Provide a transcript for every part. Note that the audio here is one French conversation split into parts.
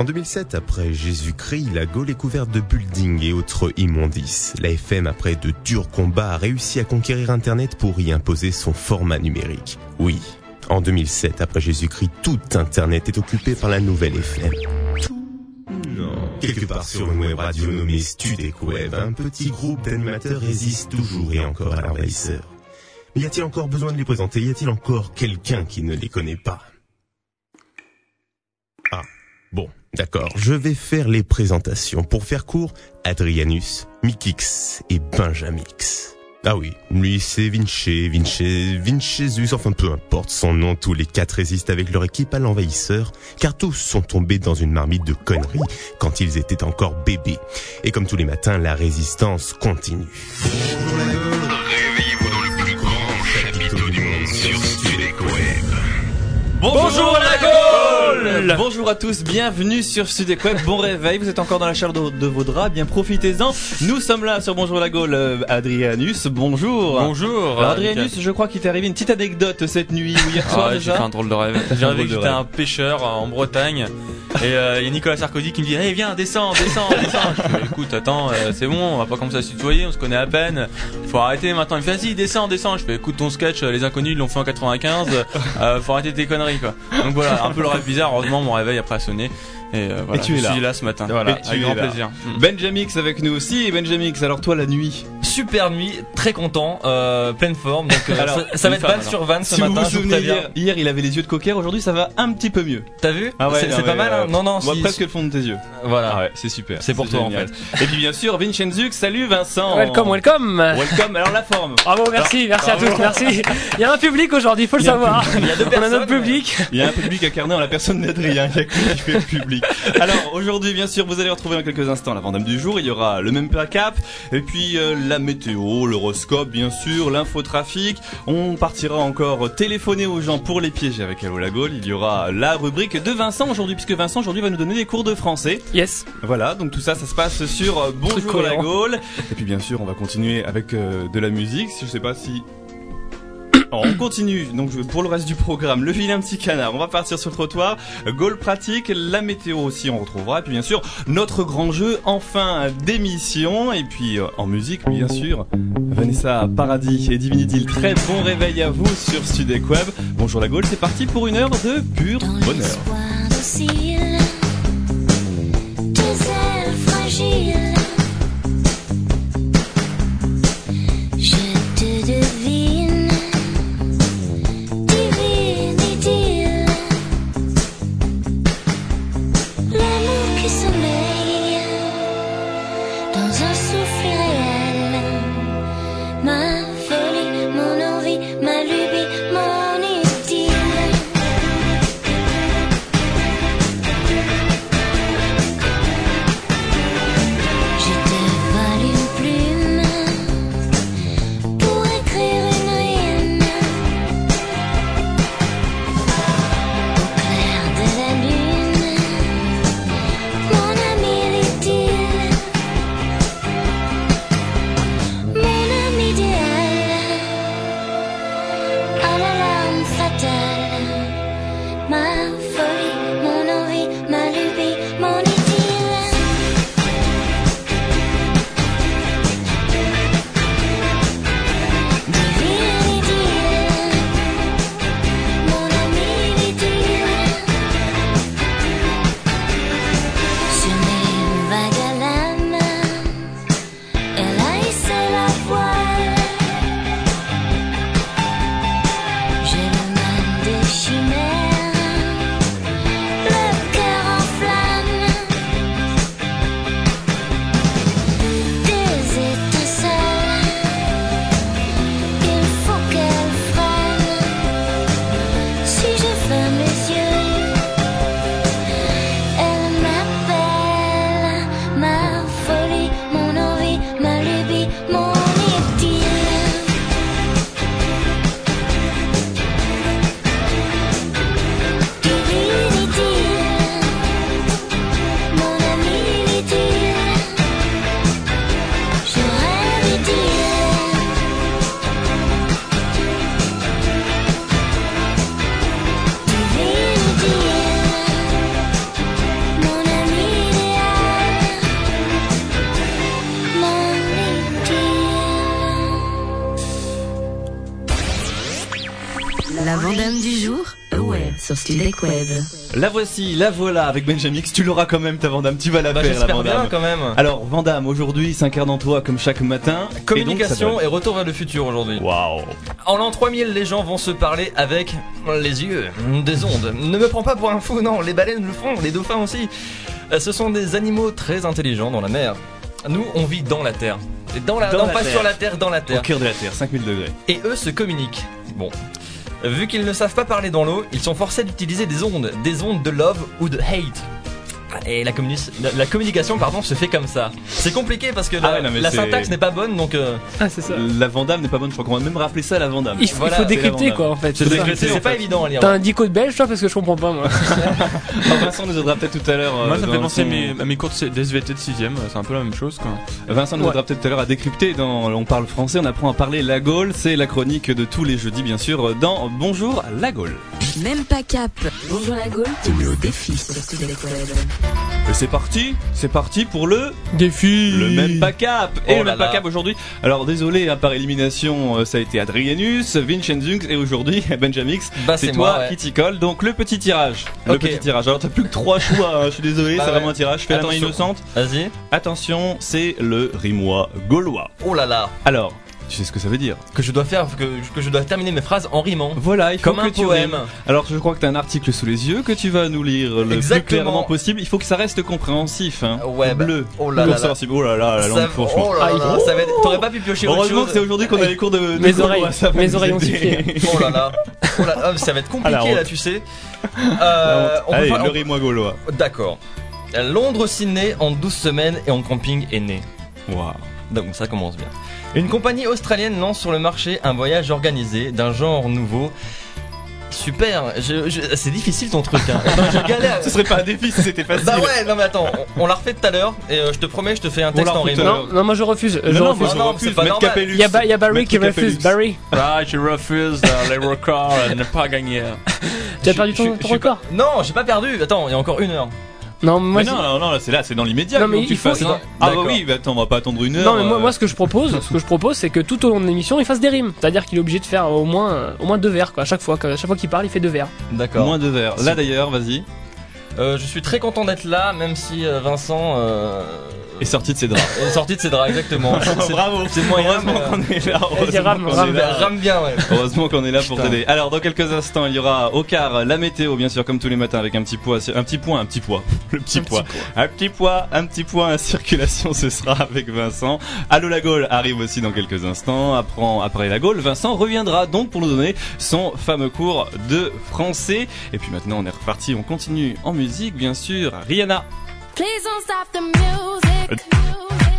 En 2007, après Jésus-Christ, la Gaule est couverte de buildings et autres immondices. La FM, après de durs combats, a réussi à conquérir Internet pour y imposer son format numérique. Oui, en 2007, après Jésus-Christ, tout Internet est occupé par la nouvelle FM. Non, quelque part sur une web radio nommée Studec Web, un petit groupe d'animateurs résiste toujours et encore à l'envahisseur. Mais y a-t-il encore besoin de les présenter? Y a-t-il encore quelqu'un qui ne les connaît pas Ah, bon, d'accord, je vais faire les présentations. Pour faire court, Adrianus, Mikix et Benjamix. Ah oui, lui c'est Vinci, Vinci, Vincesus, enfin peu importe son nom, tous les quatre résistent avec leur équipe à l'envahisseur, car tous sont tombés dans une marmite de conneries quand ils étaient encore bébés. Et comme tous les matins, la résistance continue. Réveillez-vous dans le plus grand chapiteau du monde sur Web. Bonjour la Gaule Bonjour à tous, bienvenue sur Web, bon réveil, vous êtes encore dans la chaleur de, de vos draps, bien profitez-en. Nous sommes là sur Bonjour la Gaule, euh, Adrianus, bonjour. Bonjour. Alors, Adrianus, je crois qu'il t'est arrivé une petite anecdote cette nuit ou hier soir Ah, j'ai déjà. fait un drôle de rêve. J'ai rêvé que j'étais un pêcheur euh, en Bretagne et euh, il y a Nicolas Sarkozy qui me dit "Hey viens, descends, descends, descends." Je fais "Écoute, attends, euh, c'est bon, on va pas commencer à se tutoyer, on se connaît à peine. Faut arrêter maintenant." Il me fait "Vas-y, descends, descends." Je fais "Écoute ton sketch, euh, les inconnus ils l'ont fait en 95, euh, faut arrêter tes conneries quoi." Donc voilà, un peu le rêve bizarre, heureusement mon réveil après a sonné et euh, voilà, Et tu es je là. suis là ce matin. Voilà, avec tu es grand là. plaisir. Mm. Benjamix avec nous aussi, et Benjamix, alors toi la nuit Super nuit, très content, euh, pleine forme. Donc euh, Alors, ça, ça va être van sur van ce Si vous matin. vous je vous souvenez, hier, hier, il avait les yeux de cocker, aujourd'hui ça va un petit peu mieux. T'as vu Ah ouais, C'est pas mal. euh, hein non non. Moi si- presque le fond de tes yeux. Voilà. Ah ouais, c'est super. C'est pour toi, en génial. Et puis bien sûr, Vincenzux, salut Vincent. Welcome, welcome. Welcome, alors la forme. Bravo, merci, merci à tous, merci. Il y a un public aujourd'hui, faut le Il a un savoir. Il y a deux On a notre personnes. public. Il y a un public incarné en la personne d'Adrien, il y a que lui qui fait le public. Alors aujourd'hui, bien sûr, vous allez retrouver dans quelques instants la Vendame du jour, il y aura le même cap, et puis euh, la météo, l'horoscope, bien sûr, l'infotrafic. On partira encore téléphoner aux gens pour les piéger avec Allo la Gaule. Il y aura la rubrique de Vincent aujourd'hui, puisque Vincent aujourd'hui va nous donner des cours de français. Yes. Voilà, donc tout ça, ça se passe sur euh, Bonjour la Gaule. Et puis bien sûr, on va continuer avec euh, de la musique. Je sais pas si... Alors, on continue, donc pour le reste du programme, le vilain petit canard, on va partir sur le trottoir, Gaule pratique, la météo aussi on retrouvera, et puis bien sûr notre grand jeu en fin d'émission, et puis euh, en musique bien sûr, Vanessa Paradis et Divinity, très bon réveil à vous sur Studec Web. Bonjour la Gaule, c'est parti pour une heure de pur Dans bonheur. ailes fragiles, La voici, la voilà avec Benjamin X. Tu l'auras quand même ta Vandame. Tu vas la Bah, faire la j'espère bien Vandame. quand même. Alors Vandame, aujourd'hui s'incarne en toi comme chaque matin. Communication Et et retour vers le futur aujourd'hui. Waouh. En l'an 3000, les gens vont se parler avec les yeux, des ondes. Ne me prends pas pour un fou, non, les baleines le font, les dauphins aussi. Euh, Ce sont des animaux très intelligents dans la mer. Nous, on vit dans la terre. Et dans la, Dans non, la pas terre. sur la terre, dans la Au terre. cœur de la Terre, 5000 degrés. Et eux se communiquent. Bon. Vu qu'ils ne savent pas parler dans l'eau, ils sont forcés d'utiliser des ondes, des ondes de love ou de hate. Et la, communi- la, la communication pardon, se fait comme ça. C'est compliqué parce que la, Ah ouais, non, mais la syntaxe n'est pas bonne donc euh, Ah, c'est ça. La Vandame n'est pas bonne, je crois qu'on va même rappeler ça la Vandame. Il faut, il décrypter quoi en fait. C'est pas fait. évident à lire. T'as un dico de belge toi parce que je comprends pas moi. Ah, Vincent nous aidera peut-être tout à l'heure. euh, Moi, ça me fait penser à son- mes, à mes cours de d'SVT de 6ème, c'est un peu la même chose quoi. Vincent nous Ouais. aidera peut-être tout à l'heure à décrypter. Dans On parle français, on apprend à parler la Gaule. C'est la chronique de tous les jeudis, bien sûr, dans Bonjour la Gaule. Même pas cap. Bonjour la Gaule, met au défi sur. Et c'est parti, c'est parti pour le Défi. le même pas cap. Et Oh le même là. cap aujourd'hui. Alors désolé, hein, par élimination, euh, ça a été Adrianus, Vincenzunx et aujourd'hui Benjamix. Bah, c'est toi moi, ouais. qui t'y colle. Donc le petit tirage. Le petit tirage. Alors t'as plus que trois choix. hein, Je suis désolé, Bah c'est ouais. vraiment un tirage. Fais la main Attention. innocente. Vas-y. Attention, c'est le rimois gaulois. Oh là là. Alors, tu sais ce que ça veut dire Que je dois faire, que, que je dois terminer mes phrases en rimant. Voilà, il faut Comme que un tu poème. rimes. Alors je crois que tu as un article sous les yeux que tu vas nous lire le plus clairement possible. Il faut que ça reste compréhensif. Hein. Ouais, bah, Bleu. oh là là là. Compréhensible. Oh là là, la langue Ça- fourche. oh là là, ça va être- T'aurais pas pu piocher autre Heureusement chose. que c'est aujourd'hui qu'on a les cours de, de Mes oreilles, ça mes oreilles ont sifflé. Oh là là. Oh là là, ça va être compliqué là, tu sais. Euh, on Allez, le rimois gaulois. D'accord. Londres Sydney en 12 semaines et en camping est né. Waouh. Donc ça commence bien. Une compagnie australienne lance sur le marché un voyage organisé d'un genre nouveau. Super, je- je- c'est difficile ton truc. Hein. Non, je galère. Ce serait pas un défi si c'était facile. Bah ouais, non mais attends, on, on l'a refait tout à l'heure et euh, je te promets, je te fais un texte en rime. Non, non, moi je refuse. Je Non, non, refuse. moi, je Non, refuse. Capellus. Il y a, Ba- il y a Barry qui refuse. Barry, Ah, je refuse euh, les records, euh, ne pas gagner. tu as perdu ton, pas- record Non, j'ai pas perdu. Attends, il y a encore une heure. Non, moi Mais c'est- non, non, non, là, c'est là, c'est dans l'immédiat. Non, mais tu faut- fasses. il- Ah bah oui, bah attends, on va pas attendre une heure. Non mais moi, euh, moi ce que je propose, ce que je propose c'est que tout au long de l'émission il fasse des rimes. C'est-à-dire qu'il est obligé de faire au moins euh, au moins deux vers quoi. À chaque fois, à chaque fois qu'il parle il fait deux vers. D'accord. Moins de verres. Là d'ailleurs, vas-y. Euh, je suis très content d'être là, même si euh, Vincent Est sorti de ses draps. est sorti de ses draps, exactement. Bravo. C'est moyen, Heureusement euh, qu'on est là. Rame, bien, ouais. Heureusement qu'on est là pour t'aider. Alors dans quelques instants, il y aura au quart la météo, bien sûr, comme tous les matins, avec un petit poids, un petit point, un petit poids, le petit poids, un petit poids, un petit point à circulation. Ce sera avec Vincent. Allô la Gaule arrive aussi dans quelques instants. Après, après la Gaule, Vincent reviendra donc pour nous donner son fameux cours de français. Et puis maintenant, on est reparti, on continue en musique, bien sûr. Rihanna. Please don't stop the music. music,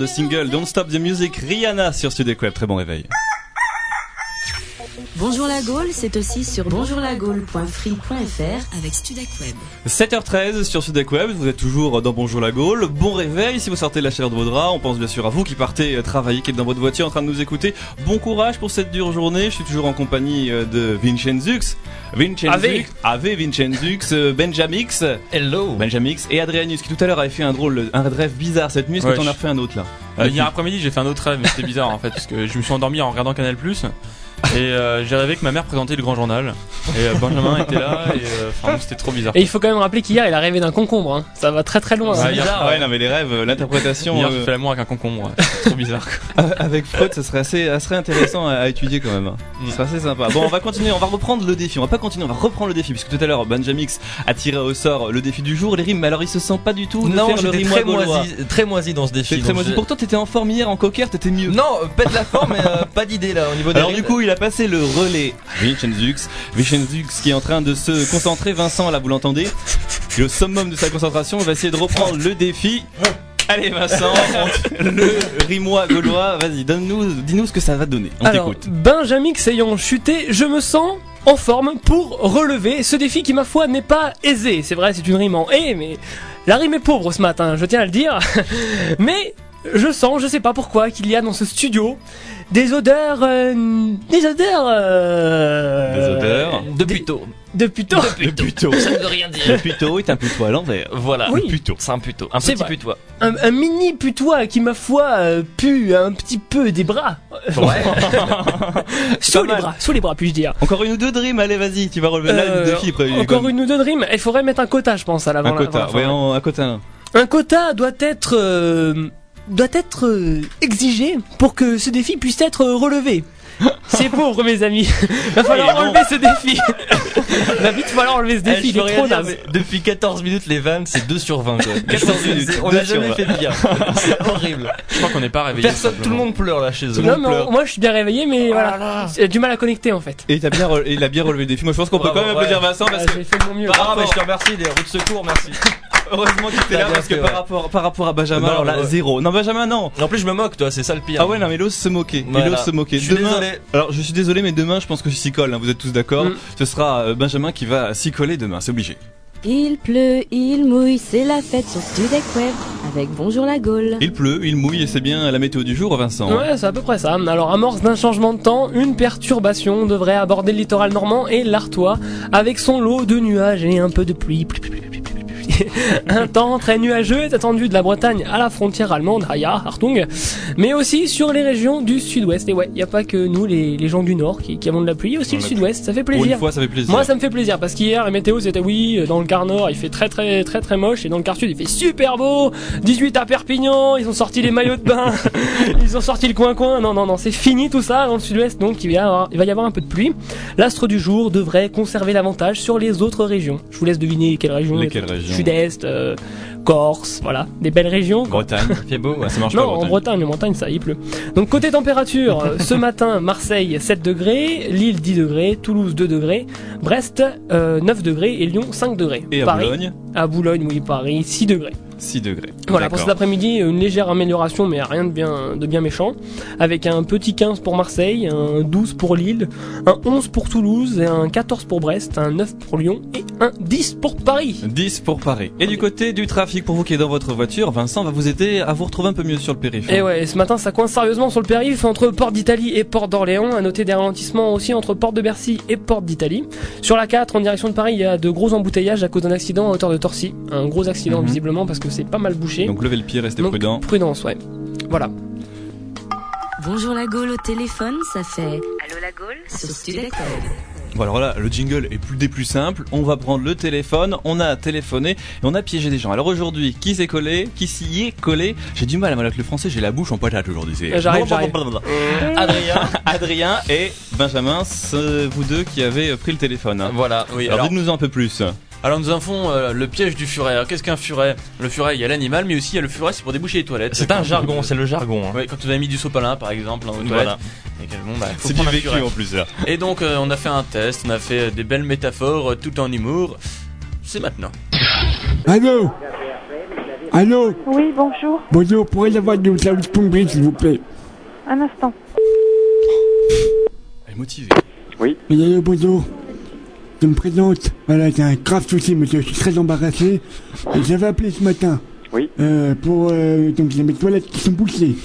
de singles, Don't Stop the Music, Rihanna sur Studio Web. Très bon réveil. Bonjour la Gaule, c'est aussi sur bonjourlagaule.free.fr avec Studec Web. 7h13 sur Sudec Web, vous êtes toujours dans Bonjour la Gaule. Bon réveil si vous sortez de la chaleur de vos draps. On pense bien sûr à vous qui partez euh, travailler, qui êtes dans votre voiture en train de nous écouter. Bon courage pour cette dure journée. Je suis toujours en compagnie euh, de Vincenzux. Vincenzux. Ave Vincenzux, euh, Benjamix. Hello. Benjamix et Adrianus qui tout à l'heure avait fait un drôle, un rêve bizarre cette nuit. Est-ce que Ouais, t'en je- as refait un autre là Euh, hier après-midi, j'ai fait un autre rêve, mais c'était bizarre en fait, parce que je me suis endormi en regardant Canal et euh, j'ai rêvé que ma mère présentait le grand journal et euh, Benjamin était là et euh, enfin c'était trop bizarre. Et il faut quand même rappeler qu'hier il a rêvé d'un concombre. hein. Ça va très très loin. Ouais, hein. hier, Ah ouais, non mais les rêves, euh, l'interprétation hier euh, j'ai fait l'amour avec un concombre, ouais. C'est trop bizarre. quoi. avec Freud, ça serait assez, ça serait intéressant à, à étudier quand même. hein. Ce serait assez sympa. Bon, on va continuer, on va reprendre le défi. On va pas continuer, on va reprendre le défi puisque tout à l'heure Benjamix a tiré au sort le défi du jour, les rimes. Mais alors il se sent pas du tout de Non, faire le j'étais rimois très gaulois. moisi, très moisi dans ce défi. C'est très donc moisi. je- Pourtant t'étais en forme hier en cocker, t'étais mieux. Non, euh, pète la forme, mais euh, pas d'idée là au niveau des Alors rimes. du coup, il a passé le relais à Vincenzux. Vincenzux qui est en train de se concentrer. Vincent, là, vous l'entendez? Il au summum de sa concentration. On va essayer de reprendre le défi. Allez Vincent, le rimois gaulois, vas-y, donne-nous, dis-nous ce que ça va donner. On Alors, t'écoute. Benjamix ayant chuté, je me sens en forme pour relever ce défi qui, ma foi, n'est pas aisé. C'est vrai, c'est une rime en et, mais la rime est pauvre ce matin, je tiens à le dire. mais je sens, je sais pas pourquoi, qu'il y a dans ce studio des odeurs. euh, des odeurs. euh, Des odeurs. de puto. De puto. Le puto. Ça ne veut rien Le dire. puto est un putois à l'envers. Voilà. Oui. puto. C'est un puto. Un C'est petit vrai. putois. Un, un mini putois qui, ma foi, euh, pue un petit peu des bras. Ouais. sous les mal. bras, sous les bras, puis-je dire. Encore une ou deux de rimes, allez vas-y, tu vas relever là Euh, le défi. après, encore une ou deux de rimes. Il faudrait mettre un quota, je pense, à l'avant. Un quota, ouais, un quota. Un quota doit être euh, doit être euh, exigé pour que ce défi puisse être euh, relevé. C'est pauvre mes amis. Va falloir bon. enlever ce défi. Va vite falloir enlever ce Eh, défi. rien trop dire, depuis 14 minutes, les vannes, c'est 2 sur 20. Quoi. 14 minutes, On sur jamais 20. fait pire. C'est horrible. Je crois qu'on n'est pas réveillé. Personne, tout le monde pleure là chez eux. Non, mais pleure. moi je suis bien réveillé, mais voilà, j'ai du mal à connecter en fait. Et bien, il a bien relevé le défi. Moi, je pense qu'on peut Bravo, quand même applaudir ouais. Vincent parce Ah, que J'ai fait de mon mieux. Ah, mais je te remercie, les routes de secours, merci. Heureusement qu'il était T'as là parce que par rapport, par rapport à Benjamin, Non, alors là, ouais. zéro. Non, Benjamin, non. En plus, je me moque, toi, c'est ça le pire. Ah ouais, non, mais il ose se moquer. Il Voilà. ose se moquer. Je suis Demain- désolé. Alors, je suis désolé, mais demain, je pense que je s'y colle. hein, vous êtes tous d'accord Mm. Ce sera euh, Benjamin qui va s'y coller demain, c'est obligé. Il pleut, il mouille, c'est la fête sur Studec Web avec Bonjour la Gaule. Il pleut, il mouille et c'est bien la météo du jour, Vincent. Ouais, c'est à peu près ça. Alors, amorce d'un changement de temps, une perturbation devrait aborder le littoral normand et l'Artois avec son lot de nuages et un peu de pluie. Un temps très nuageux est attendu de la Bretagne à la frontière allemande, Haya, Hartung, mais aussi sur les régions du sud-ouest. Et ouais, il n'y a pas que nous, les, les gens du nord, qui, qui avons de la pluie, aussi On le sud-ouest, ça fait Pour une plaisir. fois, ça fait plaisir. Moi ça me fait plaisir parce qu'hier la météo c'était oui dans le quart nord il fait très très très très moche et dans le quart sud il fait super beau 18 à Perpignan ils ont sorti les maillots de bain ils ont sorti le coin coin non non non c'est fini tout ça dans le sud-ouest donc il va, y avoir, il va y avoir un peu de pluie l'astre du jour devrait conserver l'avantage sur les autres régions je vous laisse deviner quelles régions Lesquelles régions sud-est euh, Corse voilà des belles régions. Bretagne. Il fait beau, ouais. Ça marche Non, pas, en Bretagne. En Bretagne, ça, il pleut. Donc, côté température, euh, ce matin, Marseille, 7 degrés, Lille, 10 degrés, Toulouse, 2 degrés, Brest, euh, 9 degrés et Lyon, 5 degrés. Et à Paris, Boulogne, À Boulogne, oui, Paris, 6 degrés. 6 degrés. Voilà, pour cet après-midi, une légère amélioration, mais rien de bien, de bien méchant. Avec un petit 15 pour Marseille, un 12 pour Lille, un 11 pour Toulouse, et un 14 pour Brest, un 9 pour Lyon et un 10 pour Paris. 10 pour Paris. Et du côté du trafic, pour vous qui êtes dans votre voiture, Vincent va vous aider à vous retrouver un peu mieux sur le périph'. Et ouais, ce matin ça coince sérieusement sur le périph' entre Porte d'Italie et Porte d'Orléans. À noter des ralentissements aussi entre Porte de Bercy et Porte d'Italie. Sur la 4 en direction de Paris, il y a de gros embouteillages à cause d'un accident à hauteur de Torcy. Un gros accident Mhm. visiblement parce que c'est pas mal bouché. Donc levez le pied, restez Donc, prudent. Prudence, ouais. Voilà. Bonjour la Gaule au téléphone, ça fait Allô la Gaule sur Studec Web. Bon alors là, le jingle est plus des plus simples. On va prendre le téléphone, on a téléphoné et on a piégé des gens. Alors aujourd'hui, qui s'est collé Qui s'y est collé? J'ai du mal à avec le français, j'ai la bouche en patate aujourd'hui. Euh, j'arrive. Adrien, Adrien et Benjamin, c'est vous deux qui avez pris le téléphone. Voilà. Oui, Alors, alors, dites-nous un peu plus. Alors nous avons euh, le piège du furet. Alors qu'est-ce qu'un furet? Le furet, il y a l'animal, mais aussi il y a le furet, c'est pour déboucher les toilettes. C'est un jargon, c'est le jargon. hein. Oui, quand vous avez mis du sopalin par exemple hein, aux. Voilà. Bon, bah, C'est du vécu furet. en plus là. Et donc euh, on a fait un test, on a fait euh, des belles métaphores tout en humour. c'est maintenant. Allô? Allô? Oui, bonjour. Bonjour, pourrais-je avoir de service plomberie, s'il vous plaît? Un instant. Elle est motivée. Oui, allô, bonjour. Je me présente. Voilà, j'ai un grave souci, monsieur. Je suis très embarrassé. J'avais appelé ce matin. Oui. Euh, pour euh, donc j'ai mes toilettes qui sont bouchées.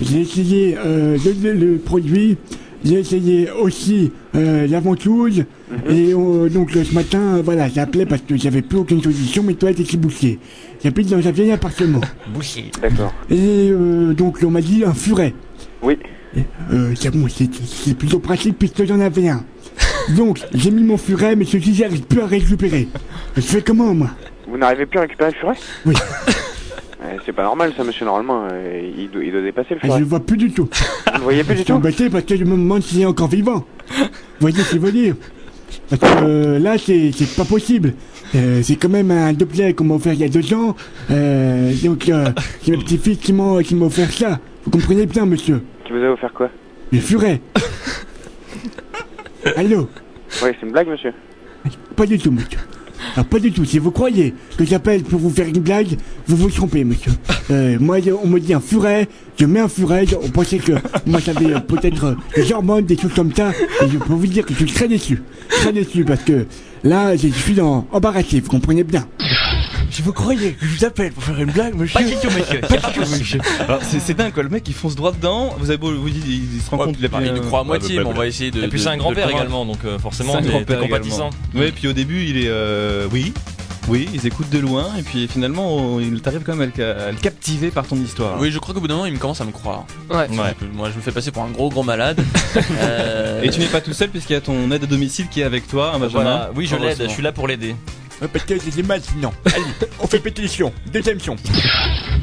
J'ai essayé euh, le, le- le produit. J'ai essayé aussi euh, la ventouse. Et euh, donc ce matin, voilà, j'ai appelé parce que j'avais plus aucune solution. Mes toilettes étaient bouchées. J'habite dans un vieil appartement. Bouché. D'accord. Et euh, donc on m'a dit un furet. Oui. Euh, c'est bon, c'est c'est plutôt pratique puisque j'en avais un. Donc, j'ai mis mon furet, mais celui-ci, j'arrive plus à récupérer. Je fais comment, moi Vous n'arrivez plus à récupérer le furet Oui. Euh, C'est pas normal ça, monsieur. Normalement, euh, il, doit, il doit dépasser le Ah, Je furet. le vois plus du tout. Vous le voyez plus Je du suis tout embêté parce que je me demande s'il est encore vivant. Vous voyez ce que je veux dire Parce que euh, là, c'est c'est pas possible. Euh, c'est quand même un doublet qu'on m'a offert il y a deux ans. Euh, donc, euh, c'est mes petits-fils qui m'ont qui m'ont offert ça. Vous comprenez bien, monsieur Qui vous a offert quoi Le furet. Allô Oui, c'est une blague, monsieur. Pas du tout, monsieur. Alors, pas du tout. Si vous croyez que j'appelle pour vous faire une blague, vous vous trompez, monsieur. Euh, moi, on me dit un furet, je mets un furet, on pensait que moi j'avais euh, peut-être euh, des hormones, des choses comme ça, et je peux vous dire que je suis très déçu. Très déçu parce que là, je suis dans, embarrassé, vous comprenez bien. Si vous croyez que je vous appelle pour faire une blague, monsieur. Pas du tout, monsieur. Pas du tout, monsieur. Alors, c'est c'est dingue, quoi. Le mec, il fonce droit dedans. Vous avez beau vous dire, il, il se rend Ouais, compte qu'il a il pas nous croit à moitié, mais on va essayer de. Et puis de- c'est un de grand-père convaincre. également, donc euh, forcément, t'es t'es grand-père compatissant. Ouais, puis au début, il est. Euh, oui. Oui, ils écoutent de loin, et puis finalement, on- il t'arrive quand même à le, à le captiver par ton histoire. Oui, je crois qu'au bout d'un moment, il me commence à me croire. Ouais. Moi, je me fais passer pour un gros gros malade. Euh, Et tu n'es pas tout seul, puisqu'il y a ton aide à domicile qui est avec toi, un Benjamin. Voilà. Oui, je l'aide, je suis là pour l'aider. Parce que j'ai mal sinon. Allez, on fait pétition. Deuxième son.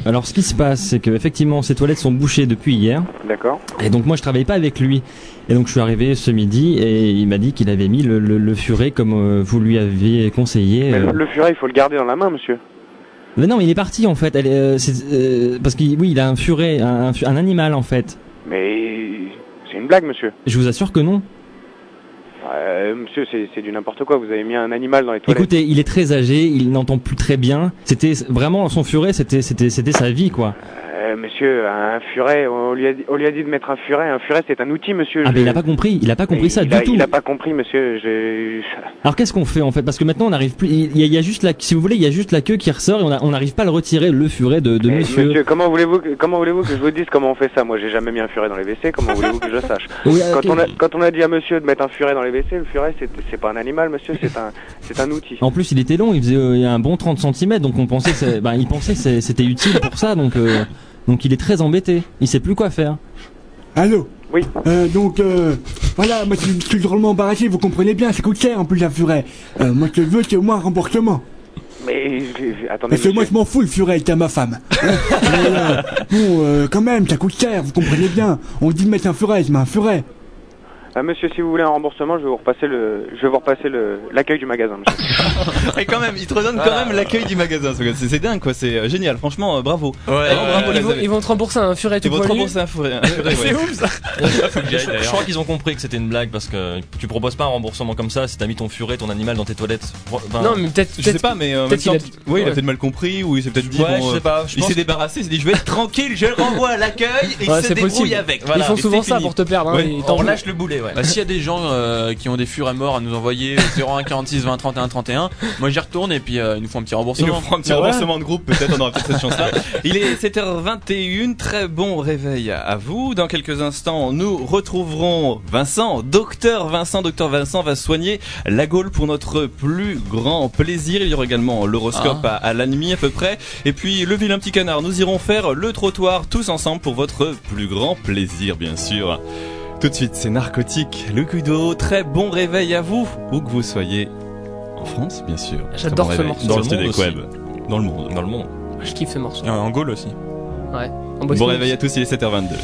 Alors ce qui se passe, c'est que effectivement ces toilettes sont bouchées depuis hier. D'accord. Et donc moi je travaillais pas avec lui. Et donc je suis arrivé ce midi et il m'a dit qu'il avait mis le, le- le furet comme euh, vous lui aviez conseillé. Mais euh. le, le furet, il faut le garder dans la main, monsieur. Mais non, mais il est parti en fait. Elle, est, euh, c'est, euh, parce qu'il oui, il a un furet, un, un fu- un animal en fait. Mais c'est une blague, monsieur. Je vous assure que non. Euh, monsieur, c'est du n'importe quoi. Vous avez mis un animal dans les toilettes. Écoutez, il est très âgé, il n'entend plus très bien. C'était vraiment son furet, c'était c'était c'était sa vie quoi. Euh, monsieur, un furet, on lui, a dit, on lui a dit de mettre un furet. Un furet, c'est un outil, monsieur. Ah Je- mais il a pas compris, il a pas compris ça du tout. Il a pas compris, monsieur. Je... Alors qu'est-ce qu'on fait en fait? Parce que maintenant on n'arrive plus. Il y, a, il y a juste la, si vous voulez, il y a juste la queue qui ressort et on n'arrive pas à le retirer le furet de, de Mais monsieur. monsieur, comment voulez-vous que, comment voulez-vous que je vous dise comment on fait ça? Moi, j'ai jamais mis un furet dans les WC. Comment voulez-vous que je le sache? Oui, quand, on a, quand on a dit à monsieur de mettre un furet dans les WC, le furet, c'est pas un animal, monsieur. C'est un, c'est un outil. En plus, il était long, il faisait euh, un bon 30 cm, donc on pensait, que ben, il pensait que c'était utile pour ça, donc euh, donc il est très embêté. Il sait plus quoi faire. Allô Oui. Euh, donc, euh, voilà, moi je suis- je suis drôlement embarrassé, vous comprenez bien, ça coûte cher en plus un furet. Euh, moi ce que je veux, c'est au moins un remboursement. Mais attendez, Parce que monsieur. moi je m'en fous le furet, t'es ma femme. Hein Mais, euh, bon, euh, quand même, ça coûte cher, vous comprenez bien. On dit de mettre un furet, je mets un furet. Ah, monsieur, si vous voulez un remboursement, je vais vous repasser le, je vais vous repasser le, l'accueil du magasin, monsieur. Et quand même, il te redonne quand même l'accueil du magasin. C'est c'est dingue, quoi. C'est euh, génial. Franchement, euh, bravo. Vraiment, ils, vont, amis. ils vont te rembourser un furet tout Ils vont te poilu. rembourser un furet. un furet, ouais. C'est ouf ça. je, je crois qu'ils ont compris que c'était une blague parce que tu proposes pas un remboursement comme ça si t'as mis ton furet, ton animal dans tes toilettes. Enfin, Non, mais peut-être. Je sais peut-être- pas, mais euh, en même peut-être temps, a- oui, il a ouais. peut-être mal compris ou il s'est peut-être dit. Ouais, bon, je euh, sais pas. Je il pense s'est débarrassé, il s'est dit je vais être tranquille, je le renvoie à l'accueil et Ouais, il se c'est débrouille possible. avec. Voilà. Ils font Et souvent c'est ça fini. pour te perdre. hein, Ouais. ils on t'en- relâche le boulet, ouais. Bah, S'il y a des gens euh, qui ont des furets morts à nous envoyer au 01 46 20 31 31, moi j'y retourne et puis euh, ils nous font un petit Il nous remboursement. fera un petit ouais. remboursement de groupe, peut-être on aura peut-être cette chance-là. Il est 7h21, très bon réveil à vous. Dans quelques instants, nous retrouverons Vincent, docteur Vincent. Docteur Vincent va soigner la Gaule pour notre plus grand plaisir. Il y aura également l'horoscope Ah. à, à la nuit à peu près. Et puis le vilain petit canard. Nous irons faire le trottoir tous ensemble pour votre plus grand plaisir, bien sûr. Tout de suite, c'est narcotique. Le Cudo, très bon réveil à vous, où que vous soyez. En France, bien sûr. J'adore bon ce morceau. Sur Dans le Stélé monde Web. Dans le monde. Dans le monde. Je kiffe ce morceau. Et en Gaule aussi. Ouais. En Bon réveil à tous, il est 7h22.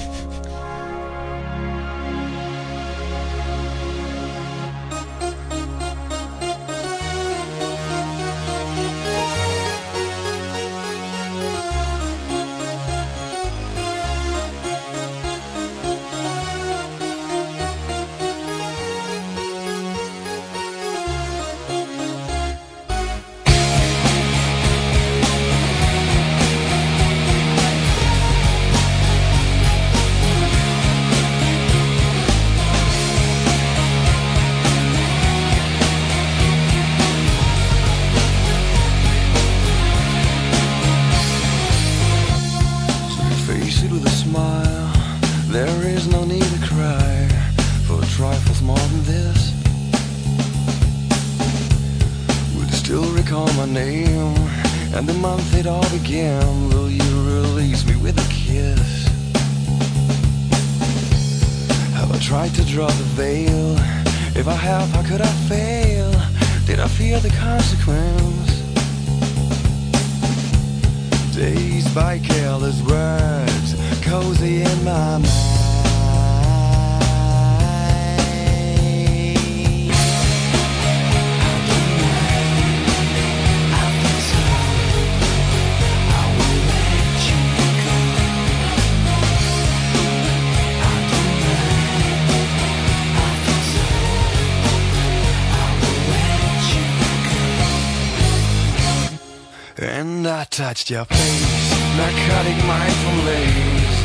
Your face, narcotic mind lace,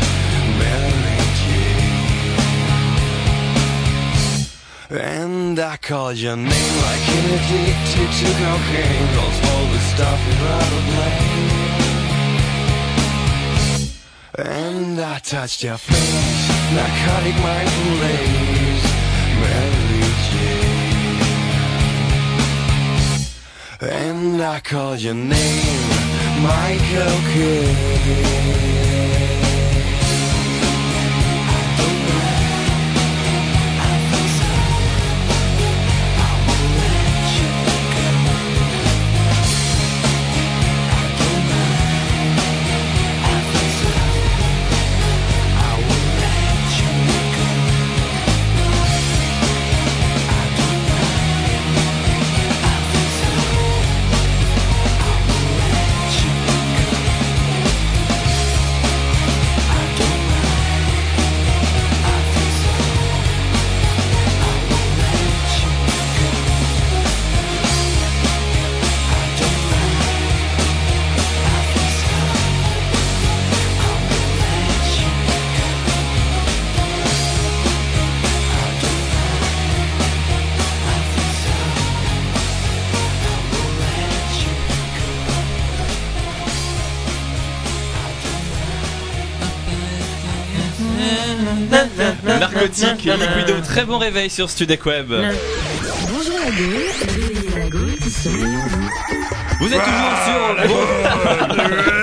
Mary Jane. And I called your name like an addicted to cocaine, cause all the stuff is rather blame. And I touched your face, narcotic mind lace, Mary Jane. And I called your name, Michael Kidd. Narcotique, Liquido, très bon réveil sur Studek Web. Bonjour la réveillez la en vous. Vous êtes toujours sur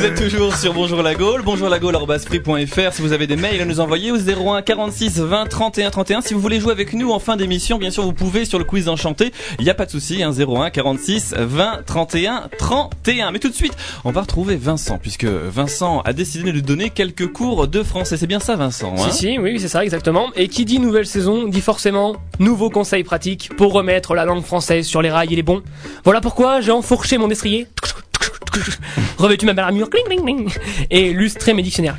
Vous êtes toujours sur Bonjour la Gaule, bonjour la Gaule free.fr si vous avez des mails à nous envoyer au 01 46 20 31 31 si vous voulez jouer avec nous en fin d'émission bien sûr vous pouvez sur le quiz enchanté. Il n'y a pas de souci hein, 01 46 20 31 31 mais tout de suite on va retrouver Vincent puisque Vincent a décidé de nous donner quelques cours de français. C'est bien ça Vincent hein? Si, si, oui, oui, c'est ça, exactement. Et qui dit nouvelle saison dit forcément nouveaux conseils pratiques pour remettre la langue française sur les rails et les bons. Voilà pourquoi j'ai enfourché mon destrier, revêtu ma belle armure, cling, cling, cling, et lustré mes dictionnaires.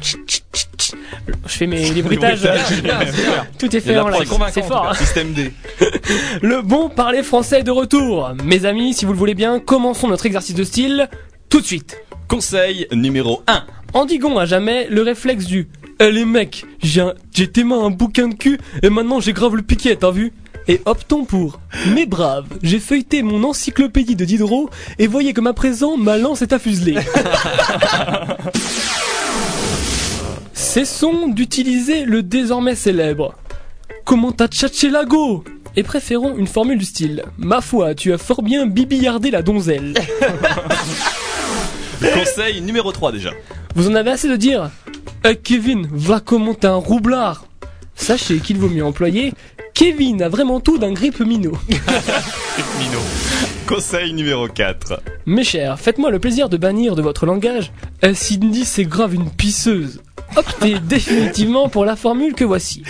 Je fais mes les bruitages. Tout est fait en live. C'est fort. hein. Système D Le bon parler français est de retour. Mes amis, si vous le voulez bien, commençons notre exercice de style tout de suite. Conseil numéro 1 Endiguons à jamais le réflexe du Eh les mecs, j'ai un- j'ai tes mains un bouquin de cul et maintenant j'ai grave le piquet, t'as vu? Et optons pour Mes braves, j'ai feuilleté mon encyclopédie de Diderot et voyez comme à présent ma lance est à fuseler. Cessons d'utiliser le désormais célèbre. Comment t'as tchatché la go et préférons une formule du style. Ma foi, tu as fort bien bibillardé la donzelle. Conseil numéro 3 déjà. Vous en avez assez de dire? Eh Kevin, va comment t'es un roublard. Sachez qu'il vaut mieux employer Kevin a vraiment tout d'un grippe minot. Mino Conseil numéro 4 Mes chers, faites-moi le plaisir de bannir de votre langage Cindy, c'est grave une pisseuse. Optez définitivement pour la formule que voici.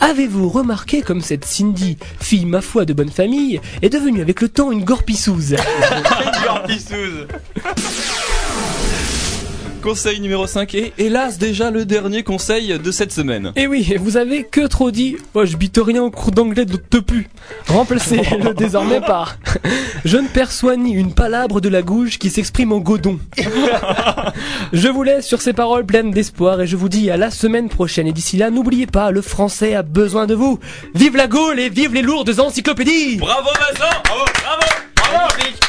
Avez-vous remarqué comme cette Cindy, fille ma foi de bonne famille, est devenue avec le temps une gorpissouse Conseil numéro 5 et hélas déjà le dernier conseil de cette semaine. Et Eh oui, vous avez que trop dit Oh, je bite rien au cours d'anglais de te pu. Remplacez-le désormais par Je ne perçois ni une palabre de la gouge qui s'exprime en godon. je vous laisse sur ces paroles pleines d'espoir et je vous dis à la semaine prochaine. Et d'ici là, n'oubliez pas, le français a besoin de vous. Vive la Gaule et vive les lourdes encyclopédies Bravo Vincent Bravo Bravo Bravo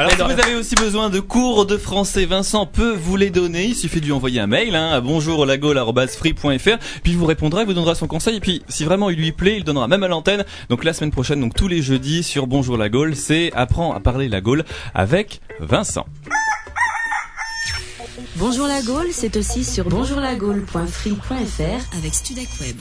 Alors si vous avez aussi besoin de cours de français, Vincent peut vous les donner. Il suffit de lui envoyer un mail hein, à bonjourlagole@free.fr, puis il vous répondra, il vous donnera son conseil. Et puis si vraiment il lui plaît, il le donnera même à l'antenne. Donc la semaine prochaine, donc tous les jeudis sur Bonjour la Gaule, c'est apprends à parler la Gaule avec Vincent. Bonjour la Gaule, c'est aussi sur bonjourlagaule.free.fr avec Studec Web.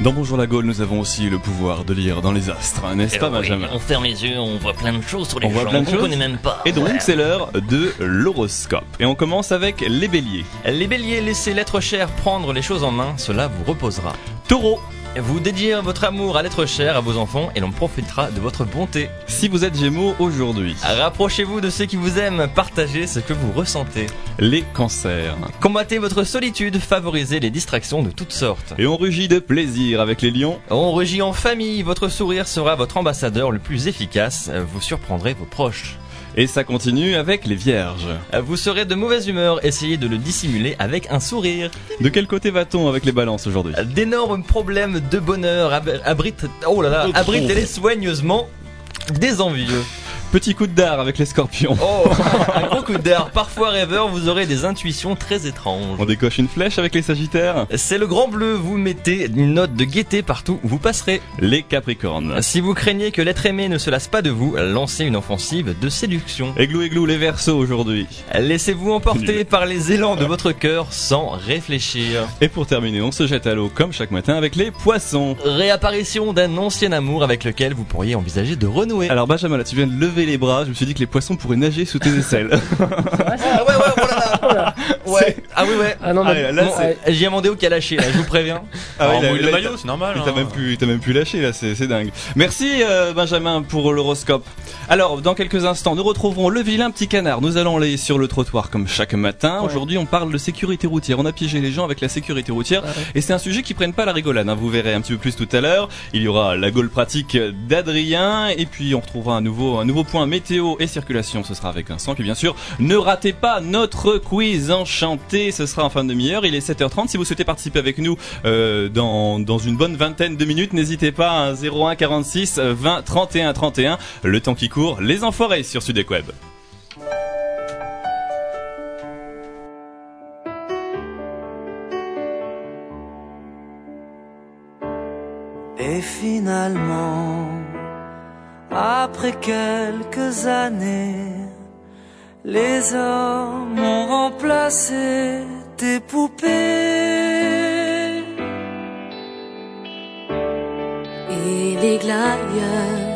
Dans Bonjour la Gaule, nous avons aussi le pouvoir de lire dans les astres, n'est-ce Eh pas oui, Benjamin On ferme les yeux, on voit plein de choses sur les On gens qu'on choses. connaît même pas. Et donc Ouais. c'est l'heure de l'horoscope. Et on commence avec les béliers. Les béliers, laissez l'être cher prendre les choses en main, cela vous reposera. Taureau. Vous dédiez votre amour à l'être cher à vos enfants et l'on profitera de votre bonté. Si vous êtes gémeaux aujourd'hui. Rapprochez-vous de ceux qui vous aiment, partagez ce que vous ressentez. Les cancers. Combattez votre solitude, favorisez les distractions de toutes sortes. Et on rugit de plaisir avec les lions. On rugit en famille, votre sourire sera votre ambassadeur le plus efficace, vous surprendrez vos proches. Et ça continue avec les vierges. Vous serez de mauvaise humeur, essayez de le dissimuler avec un sourire. De quel côté va-t-on avec les balances aujourd'hui? D'énormes problèmes de bonheur ab- abritent, oh là là, abritez-les soigneusement des envieux. Petit coup de dard avec les scorpions. Oh, un gros coup d'air. Parfois rêveur, vous aurez des intuitions très étranges. On décoche une flèche avec les sagittaires. C'est le grand bleu, vous mettez une note de gaieté partout où vous passerez. Les capricornes. Si vous craignez que l'être aimé ne se lasse pas de vous, lancez une offensive de séduction. Églou églou les versos aujourd'hui. Laissez-vous emporter par les élans de votre cœur sans réfléchir. Et pour terminer, on se jette à l'eau comme chaque matin avec les poissons. Réapparition d'un ancien amour avec lequel vous pourriez envisager de renouer. Alors Benjamin, là tu viens de lever les bras, je me suis dit que les poissons pourraient nager sous tes aisselles. Ah ouais, ouais, oh là là. Ouais. Ah oui, ouais. Ah non, Ah, mais là, bon, c'est- qui a lâché, là, je vous préviens. Ah il le maillot, c'est normal. Il t'a hein. même plus, il t'a même plus lâché là, c'est c'est dingue. Merci euh, Benjamin pour l'horoscope. Alors dans quelques instants, nous retrouverons le vilain petit canard. Nous allons aller sur le trottoir comme chaque matin. Ouais. Aujourd'hui, on parle de sécurité routière. On a piégé les gens avec la sécurité routière Ah ouais. et c'est un sujet qui prenne pas la rigolade. hein. Vous verrez un petit peu plus tout à l'heure. Il y aura la gaule pratique d'Adrien et puis on retrouvera un nouveau un nouveau point météo et circulation. Ce sera avec Vincent. Puis bien sûr, ne ratez pas notre quiz enchanté. Ce sera en fin de demi-heure. Il est 7h30. Si vous souhaitez participer avec nous euh, dans une bonne vingtaine de minutes, n'hésitez pas à 01 46 20 31 31. Le temps qui court, les enfoirés sur Sudec Web. Et finalement, après quelques années, les hommes ont remplacé tes poupées. Et les glaïeux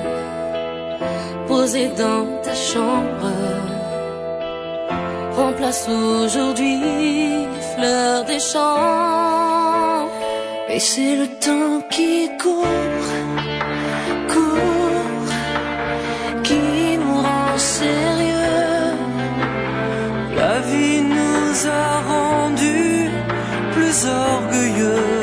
posés dans ta chambre remplacent aujourd'hui fleurs des champs. Et c'est le temps qui court, a rendus plus orgueilleux.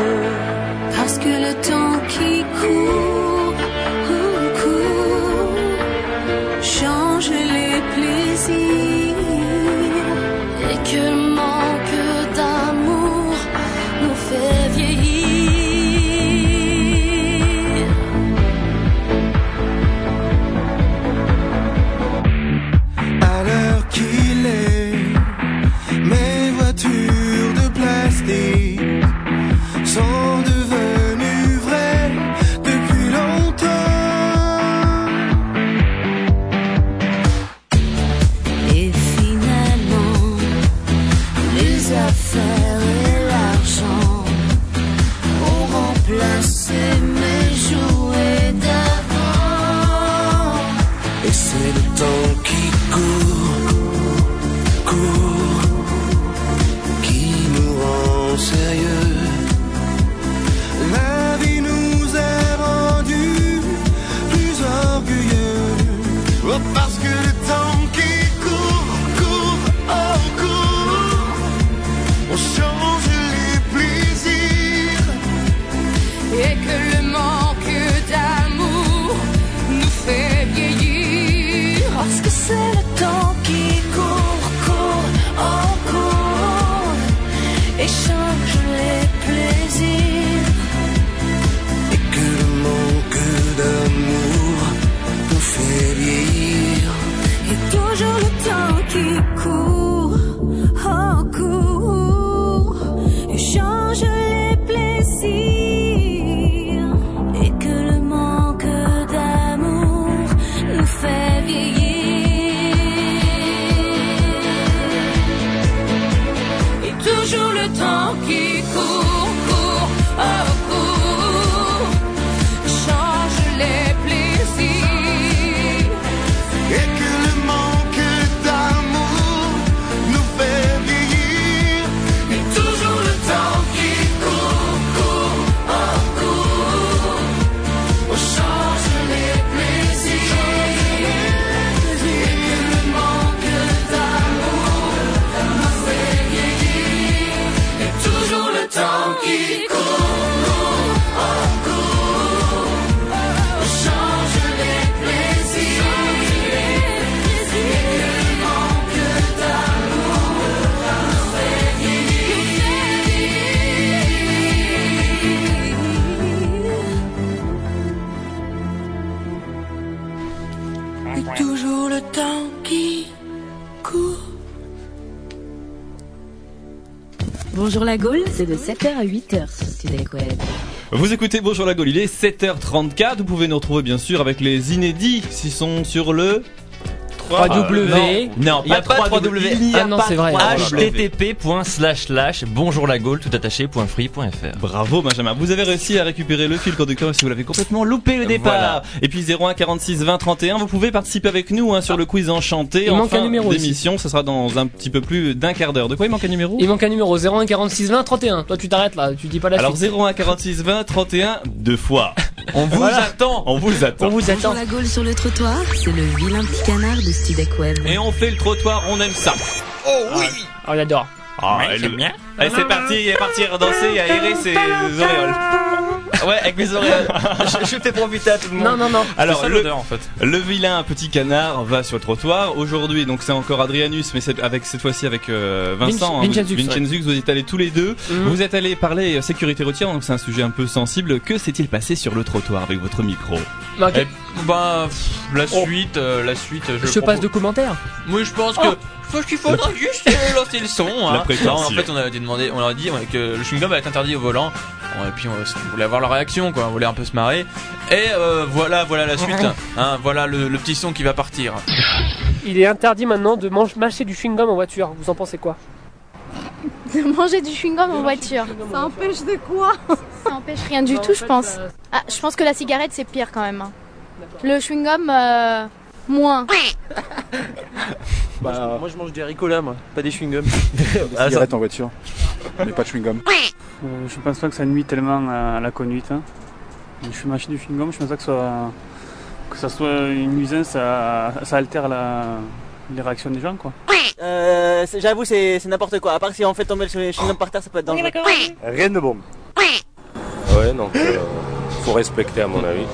Bonjour la Gaule, c'est de 7h à 8h sur Studek Web. Vous écoutez Bonjour la Gaule, il est 7h34. Vous pouvez nous retrouver bien sûr avec les inédits s'ils sont sur le 3W. Non, Il n'y a pas de 3W. Il n'y a Ah non, pas c'est vrai. 3W. http.slash bonjour la Gaule tout attaché.free.fr. Bravo Benjamin, vous avez réussi à récupérer le fil conducteur si vous l'avez complètement loupé au départ. Voilà. Et puis 01 46 20 31, vous pouvez participer avec nous hein, sur le quiz enchanté. Il en manque un fin d'émission, ce sera dans un petit peu plus d'un quart d'heure. De quoi il manque un numéro? Il manque un numéro 01 46 20 31. Toi, tu t'arrêtes là, tu dis pas la Alors suite. 01 46 20 31 deux fois. On vous attend. On vous attend. On vous Bonjour attend. la Gaule sur le trottoir, c'est le vilain petit canard de Web. Et on fait le trottoir, on aime ça. Oh, on adore. Ah, elle- Allez, c'est parti, il est parti danser et aérer ses auréoles. Ouais, avec mes oreilles. je, je fais profiter à tout le monde. Non, non, non. Alors, C'est ça le, l'odeur en fait. le vilain petit canard va sur le trottoir. Aujourd'hui, donc c'est encore Adrianus, mais c'est avec cette fois-ci avec euh, Vincent. Vinci- hein, Vincenzux, Vincenzux, vous êtes allés tous les deux. Mhm. Vous êtes allés parler euh, sécurité routière, donc c'est un sujet un peu sensible. Que s'est-il passé sur le trottoir avec votre micro. Et, bah, pff, la suite, euh, la suite. Je, Je passe de commentaires. Oui, je pense que. Je pense qu'il faudra juste euh, lancer le son. Hein. La prétention. Non, en fait, on a demandé, on leur a dit que le chewing-gum va être interdit au volant. Et puis on, on voulait avoir leur réaction, quoi. On voulait un peu se marrer. Et euh, voilà, voilà la suite. Hein, voilà le, le petit son qui va partir. Il est interdit maintenant de mange- mâcher du chewing-gum en voiture. Vous en pensez quoi? De manger du chewing-gum en voiture. Ça empêche de quoi? Ça empêche rien du tout, je pense. Ah, je pense que la cigarette, c'est pire quand même. hein. Le chewing-gum, euh, moins. Bah, moi je mange des ricolas moi, pas des chewing-gums. Ah, ça- en voiture, mais pas de chewing-gum. Euh, je pense pas que ça nuit tellement à la conduite. hein. Je suis mâché du chewing-gum, je pense pas que, ça soit, que ça soit une nuisance, ça, ça altère la, les réactions des gens quoi. Euh, j'avoue c'est c'est n'importe quoi, à part si on fait tomber le chewing-gum par terre ça peut être dangereux. Rien de bon. Ouais, donc euh, faut respecter à mon avis.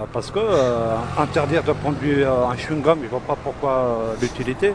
Bah, parce que euh, interdire de prendre du, euh, un chewing-gum, je vois pas pourquoi euh, l'utilité.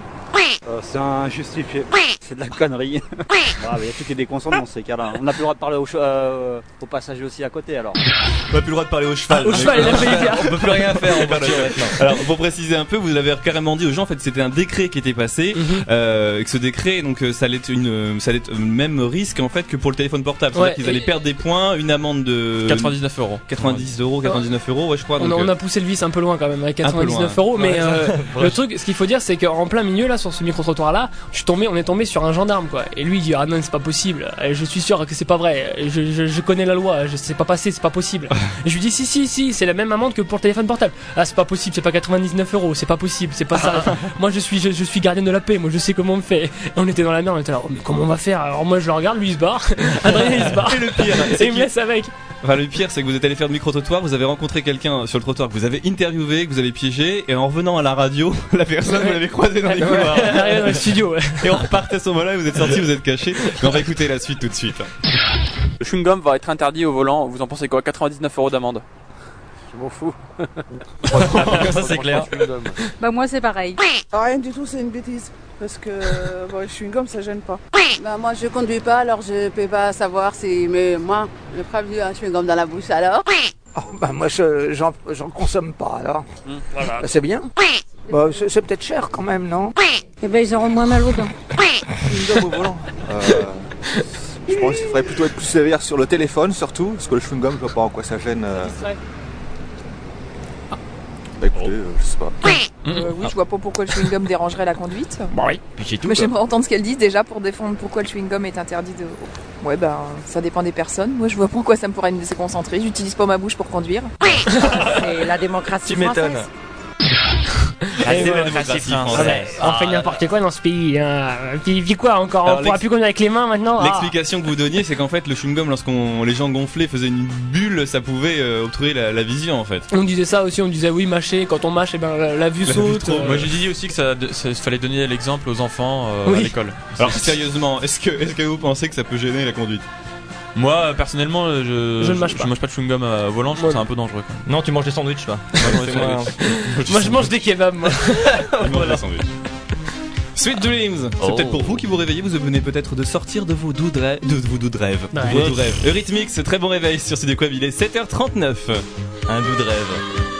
Euh, c'est injustifié. C'est de la connerie. Il y a tout qui est déconcentrant dans ces cas-là. On n'a plus le droit de parler aux, che- euh, aux passagers aussi à côté alors. On n'a plus le droit de parler au cheval. Au cheval, il a failli dire. On peut plus rien faire en voiture maintenant. Alors pour préciser un peu, vous l'avez carrément dit aux gens. En fait, c'était un décret qui était passé. Mhm. euh, et que ce décret, donc euh, ça allait être une, euh, ça allait être le même risque en fait que pour le téléphone portable. C'est-à-dire Ouais, qu'ils allaient et- perdre des points, une amende de 99 euros. 90 euros, 99 euros, ouais, je crois. On a, donc, on euh, a poussé le vice un peu loin quand même avec Un peu 99 loin. euros mais euh, le truc ce qu'il faut dire c'est qu'en plein milieu là sur ce micro trottoir là je suis tombé on est tombé sur un gendarme quoi. Et lui il dit ah non c'est pas possible. Je suis sûr que c'est pas vrai. Je, je, je connais la loi. Je sais pas passé c'est pas possible. Et je lui dis si si si c'est la même amende que pour le téléphone portable. Ah c'est pas possible c'est pas 99 euros c'est pas possible c'est pas ça. Moi je suis je, je suis gardien de la paix. Moi je sais comment on fait. Et on était dans la merde on était là oh, mais comment on va faire? Alors moi je le regarde lui il se barre. Adrien il se barre. Et le pire, c'est il me laisse avec. Enfin, le pire, c'est que vous êtes allé faire le micro-trottoir, vous avez rencontré quelqu'un sur le trottoir que vous avez interviewé, que vous avez piégé, et en revenant à la radio, la personne, vous l'avez croisée dans les couloirs. Elle arrive dans le studio, ouais. Et on repartait à ce moment-là, et vous êtes sortis, vous êtes cachés. Mais on va écouter la suite tout de suite. Le chewing-gum va être interdit au volant. Vous en pensez quoi? 99 euros d'amende. Je m'en fous. ça c'est clair. Bah moi c'est pareil. Rien du tout, c'est une bêtise. Parce que euh, bon, le chewing-gum ça gêne pas. Bah moi je conduis pas alors je peux pas savoir si mais moi je prends un chewing-gum dans la bouche alors. Bah moi je- j'en consomme pas alors. Voilà. Bah, c'est bien. Bah, c'est c'est peut-être cher quand même, non? Et ben ils auront moins mal aux dents. chewing-gum au volant. Euh, je pense qu'il faudrait plutôt être plus sévère sur le téléphone surtout, parce que le chewing-gum, je vois pas en quoi ça gêne. euh. Bah écoutez, euh, je sais pas. Euh, oui, je vois pas pourquoi le chewing-gum dérangerait la conduite. Bah oui, puis c'est tout. Mais quoi. j'aimerais entendre ce qu'elle dit déjà pour défendre pourquoi le chewing-gum est interdit de. Ouais, ben ça dépend des personnes. Moi, je vois pas pourquoi ça me pourrait me laisser concentrer. J'utilise pas ma bouche pour conduire. C'est la démocratie Tu m'étonnes. française. Et c'est la voilà. démocratie française. ouais. On fait n'importe quoi dans ce pays. Hein. Puis, puis quoi encore Alors, On pourra plus conduire avec les mains maintenant Ah. L'explication que vous donniez, c'est qu'en fait, le chewing-gum, lorsqu'on les gens gonflaient, faisaient une bulle, ça pouvait euh, obstruer la, la vision en fait. On disait ça aussi, on disait oui mâcher, quand on mâche et ben la, la vue La saute. euh, Moi j'ai dit aussi que ça, ça fallait donner l'exemple aux enfants euh, Oui. à l'école. Alors sérieusement, est-ce que, est-ce que vous pensez que ça peut gêner la conduite? Moi euh, personnellement, euh, je, Je ne pas. Je mange pas de chewing-gum euh, au volant, je trouve que c'est un peu dangereux quand même. Non, tu manges des sandwichs toi. Moi je mange des kebabs. Moi. Voilà. Sweet Dreams, c'est Oh. peut-être pour vous qui vous réveillez, vous venez peut-être de sortir de vos doux de rêves, de vos doux de rêves, Ouais. vos doux rêves. Eurythmics, très bon réveil sur CD il est 7h39. Un doux de rêve.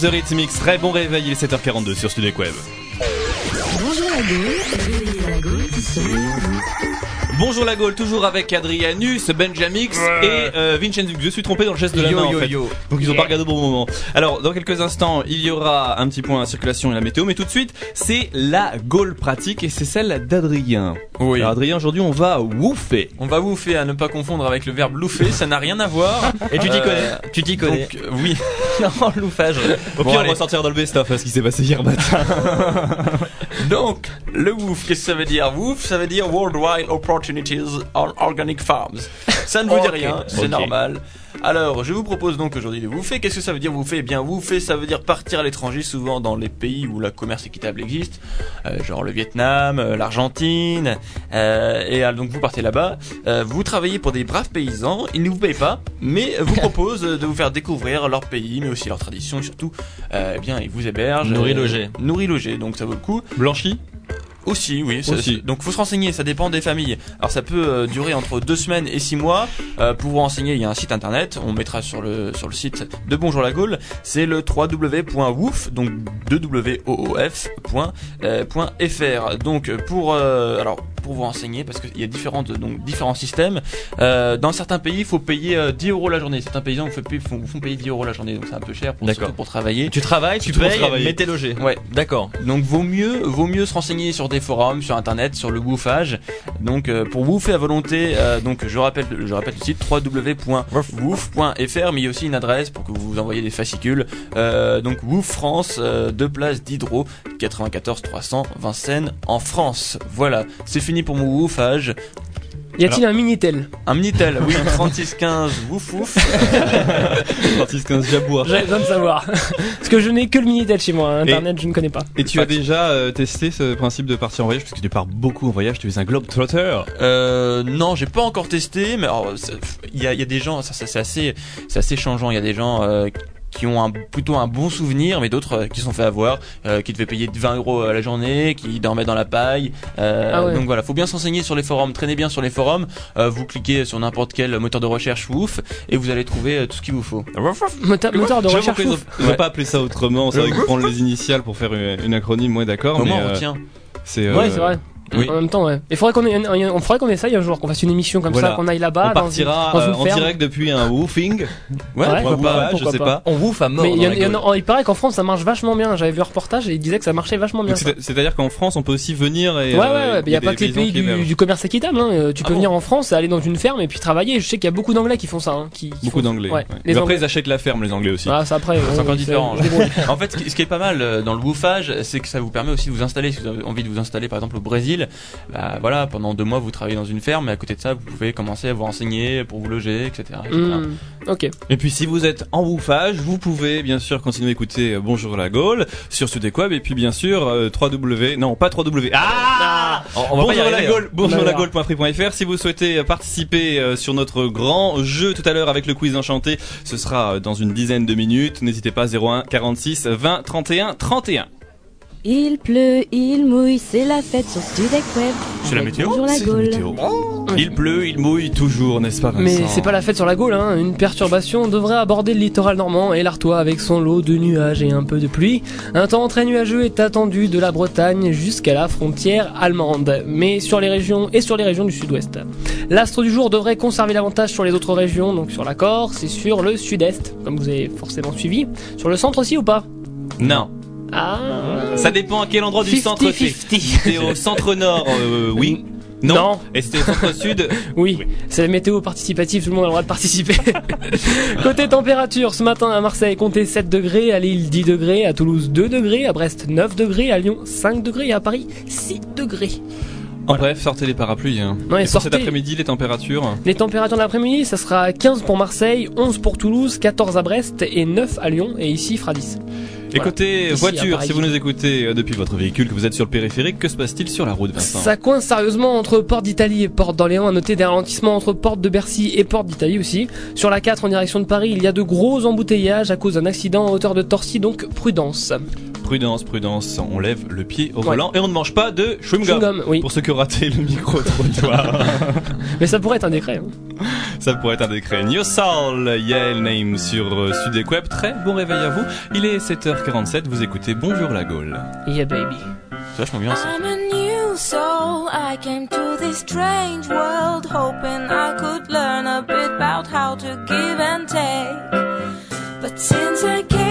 The Rhythmix. Très bon réveil, il est 7h42 sur Studek Web. Bonjour la Gaule, en. Bonjour la Gaule, toujours avec Adrianus, Benjamix et euh, Vincenzuk. Je suis trompé dans le geste de la Yo, main en yo, fait. yo. Donc ils ont Yeah. pas regardé au bon moment. Alors dans quelques instants, il y aura un petit point la circulation et la météo, mais tout de suite, c'est la Gaule pratique et c'est celle d'Adrien. Oui. Alors Adrien, aujourd'hui on va wooffer. On va wooffer à ne pas confondre avec le verbe louffer, ça n'a rien à voir. Et tu t'y Euh, connais Tu t'y connais donc, euh, Oui. Non, loufage. Au Bon, pire, on allez. va sortir dans le best-of ce qui s'est passé hier matin. Donc, le WOOF, qu'est-ce que ça veut dire? WOOF, ça veut dire Worldwide Opportunities on Organic Farms. Ça ne vous dit rien, c'est normal. Alors, je vous propose donc aujourd'hui de woofer. Qu'est-ce que ça veut dire woofer Eh bien, woofer, ça veut dire partir à l'étranger, souvent dans les pays où le commerce équitable existe, euh, genre le Vietnam, euh, l'Argentine. euh, et euh, donc, vous partez là-bas, euh, vous travaillez pour des braves paysans, ils ne vous payent pas, mais vous proposent de vous faire découvrir leur pays, mais aussi leurs traditions, et surtout, euh, eh bien, ils vous hébergent. Nourri, euh, logé. Nourri, logé, donc ça vaut le coup. Blanchi Aussi, oui. ça- Aussi. Donc faut se renseigner, ça dépend des familles. Alors ça peut euh, durer entre deux semaines et six mois. Euh, pour vous renseigner, il y a un site internet. On mettra sur le sur le site de Bonjour la Gaule. C'est le www.woof donc 2 fr Donc pour euh, alors pour vous renseigner parce qu'il y a différentes donc différents systèmes. Euh, dans certains pays, il faut payer euh, 10 euros la journée. Certains paysans vous, fait font, vous font payer 10 euros la journée, donc c'est un peu cher pour, D'accord. surtout pour travailler. Tu travailles, tu payes, mais t'es logé. Ouais. D'accord. Donc vaut mieux, vaut mieux se renseigner sur des forums, sur internet, sur le woofage. Donc euh, pour woofer à volonté, euh, donc je rappelle, je rappelle le site www.woof.fr, mais il y a aussi une adresse pour que vous vous envoyez des fascicules. Euh, donc Woof France, euh, deux places d'Hydro, 94 300 Vincennes en France. Voilà, c'est fini pour mon woofage. Y a-t-il un Minitel Un Minitel, oui, 3615 Woof Woof. 3615 Jabois. J'avais besoin de savoir. Parce que je n'ai que le Minitel chez moi. Internet, je ne connais pas. Et tu as déjà euh, testé ce principe de partir en voyage? Parce que tu pars beaucoup en voyage, tu es un globetrotter. Euh, non, j'ai pas encore testé, mais il y a, il y a des gens, ça, ça, c'est assez, c'est assez changeant. Il y a des gens euh, qui ont un, plutôt un bon souvenir, mais d'autres euh, qui se sont fait avoir, euh, qui devaient payer 20 euros à la journée, qui dormaient dans la paille. Euh, Ah ouais. Donc voilà, faut bien s'enseigner sur les forums. Traînez bien sur les forums. Euh, vous cliquez sur n'importe quel moteur de recherche Woof et vous allez trouver euh, tout ce qu'il vous faut. Moteur, moteur de recherche. ouf. ils ont Ouais. pas appelé ça autrement, c'est vrai que prendre les initiales pour faire une, une acronyme, moi d'accord, Comment mais on euh, retient c'est Ouais, euh, c'est vrai. Oui. En même temps, ouais. Il faudrait qu'on ait, on faudrait qu'on essaye un jour, qu'on fasse une émission comme Voilà. ça, qu'on aille là-bas. on dans partira une, dans une en ferme. direct depuis un woofing. Ouais, Ou un pourquoi pas, je sais pas. pas. On wouf à mort. Mais il, y y paraît qu'en France ça marche vachement bien. J'avais vu un reportage et il disait que ça marchait vachement bien. C'est-à-dire qu'en France, on peut aussi venir et Ouais, ouais, euh, ouais. Il y a pas que les pays du, commerce équitable. Hein. Euh, Tu peux Ah venir en France, aller dans une ferme et puis travailler. Je sais qu'il y a beaucoup d'anglais qui font ça. Hein, qui, qui Beaucoup d'anglais. Ouais. ouais. Les après, ils achètent la ferme, les anglais aussi. Ah, c'est après. C'est ouais, encore ouais, différent. en fait, ce qui, ce qui est pas mal euh, dans le woofage, c'est que ça vous permet aussi de vous installer. Si vous avez envie de vous installer, par exemple, au Brésil, bah voilà, pendant deux mois, vous travaillez dans une ferme, mais à côté de ça, vous pouvez commencer à vous renseigner pour vous loger, etc. etc. Hmm, Ok. Et puis si vous êtes en woofage, vous pouvez bien sûr continuer à écouter euh, Bonjour la Gaule sur Sudek Web et puis bien sûr euh, 3W non pas 3W ah On- on va pas y Bonjour la arriver, Gaule hein. bonjour On la Gaule.free.fr si vous souhaitez euh, participer euh, sur notre grand jeu tout à l'heure avec le quiz enchanté ce sera dans une dizaine de minutes n'hésitez pas 01 46 20 31 31 Il pleut, il mouille, c'est la fête sur Studek Web. C'est la météo Bonjour la C'est la Gaule. météo. Il pleut, il mouille toujours, n'est-ce pas Vincent Mais c'est pas la fête sur la Gaule, hein. Une perturbation devrait aborder le littoral normand et l'Artois avec son lot de nuages et un peu de pluie. Un temps très nuageux est attendu de la Bretagne jusqu'à la frontière allemande, mais sur les régions et sur les régions du sud-ouest. L'astre du jour devrait conserver l'avantage sur les autres régions, donc sur la Corse et sur le sud-est, comme vous avez forcément suivi. Sur le centre aussi ou pas? Non. Ah. Ça dépend à quel endroit du 50-50. centre. Si t'es au centre nord, euh, oui. Non. Non. Et si t'es au centre sud, Oui, c'est la météo participative, tout le monde a le droit de participer. Côté température, ce matin à Marseille, comptez 7 degrés, à Lille 10 degrés, à Toulouse 2 degrés, à Brest 9 degrés, à Lyon 5 degrés et à Paris 6 degrés. En bref, sortez les parapluies. Hein. Ouais, et pour sortez. cet après-midi, les températures Les températures de l'après-midi, ça sera 15 pour Marseille, 11 pour Toulouse, 14 à Brest et 9 à Lyon, et ici il fera 10. Et côté Ici, à voiture, si vous nous écoutez euh, depuis votre véhicule, que vous êtes sur le périphérique, que se passe-t-il sur la route, Vincent Ça coince sérieusement entre Porte d'Italie et Porte d'Orléans. À noter des ralentissements entre Porte de Bercy et Porte d'Italie aussi. Sur la 4 en direction de Paris, il y a de gros embouteillages à cause d'un accident à hauteur de Torcy, donc prudence. Prudence, prudence, on lève le pied au Ouais. volant et on ne mange pas de chewing-gum. Oui. Pour ceux qui ont raté le micro-trottoir. Mais ça pourrait être un décret. hein. Ça pourrait être un décret. New Soul, Yael Name sur euh, Sudek Web. Très bon réveil à vous. Il est 7h47, vous écoutez Bonjour la Gaule. Yeah, baby. C'est vachement bien ça. I'm a new soul. I came to this strange world hoping I could learn a bit about how to give and take. But since I came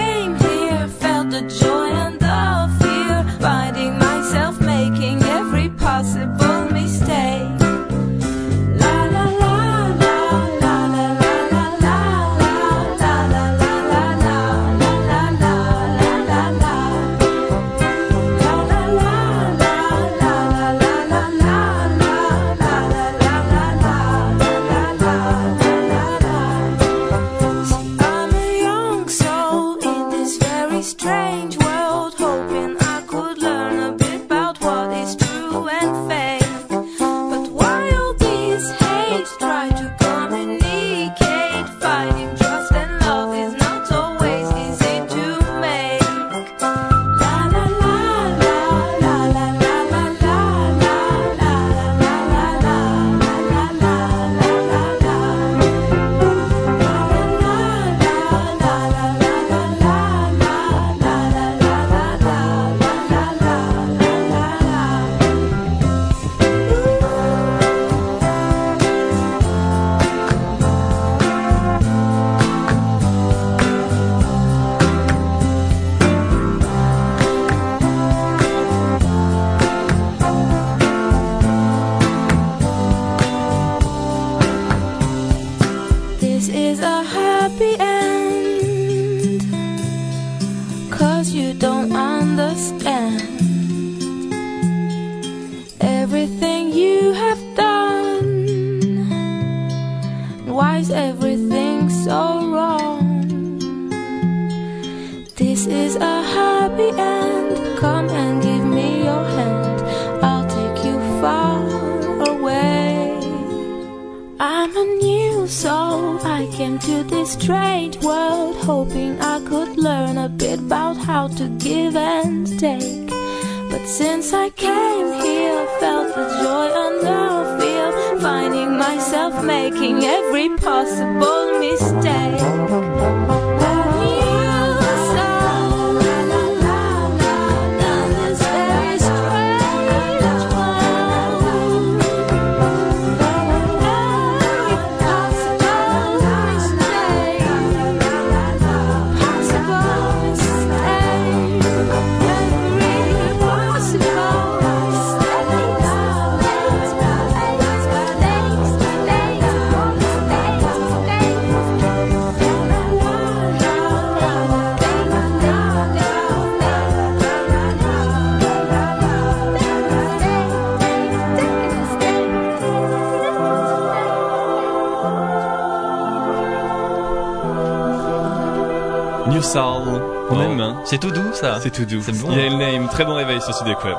Soul. On Oh. aime, hein C'est tout doux ça. C'est tout doux. C'est bon. Yael Name, très bon réveil sur Sudek Web.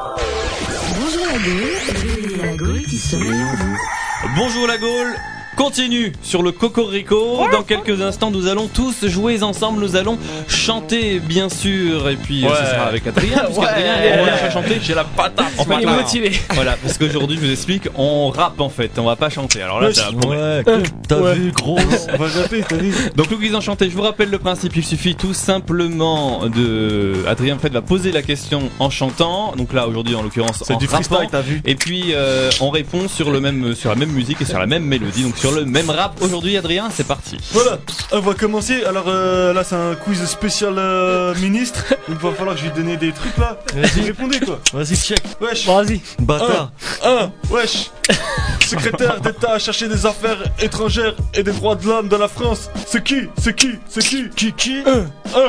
Bonjour la Gaule. Bonjour la Gaule Continue sur le Cocorico. Dans quelques instants, nous allons tous jouer ensemble. Nous allons chanter, bien sûr. Et puis, euh, Ouais. ce sera avec Adrien. Parce Ouais. qu'Adrien, il est là à chanter. J'ai la patate. On ce va matin. Voilà, parce qu'aujourd'hui, je vous explique, on rappe en fait. On va pas chanter. Alors là, un problème. ouais, t'as Ouais. vu, gros. On va rapper, t'as vu Donc, Louise Enchanté, je vous rappelle le principe. Il suffit tout simplement de. Adrien, en fait, va poser la question en chantant. Donc là, aujourd'hui, en l'occurrence, C'est en du freestyle, rappant. t'as vu Et puis, euh, on répond sur, le même, sur la même musique et sur la même mélodie. Donc, sur le même rap. Aujourd'hui, Adrien, c'est parti. Voilà, on va commencer. Alors euh, là, c'est un quiz spécial euh, ministre. Il va falloir que je lui donne des trucs là. Vas-y. Répondez quoi Vas-y, check. Wesh. Vas-y. Bâtard. Un, un, wesh. Secrétaire d'État chargé des affaires étrangères et des droits de l'homme de la France. C'est qui? C'est qui? C'est qui? Qui qui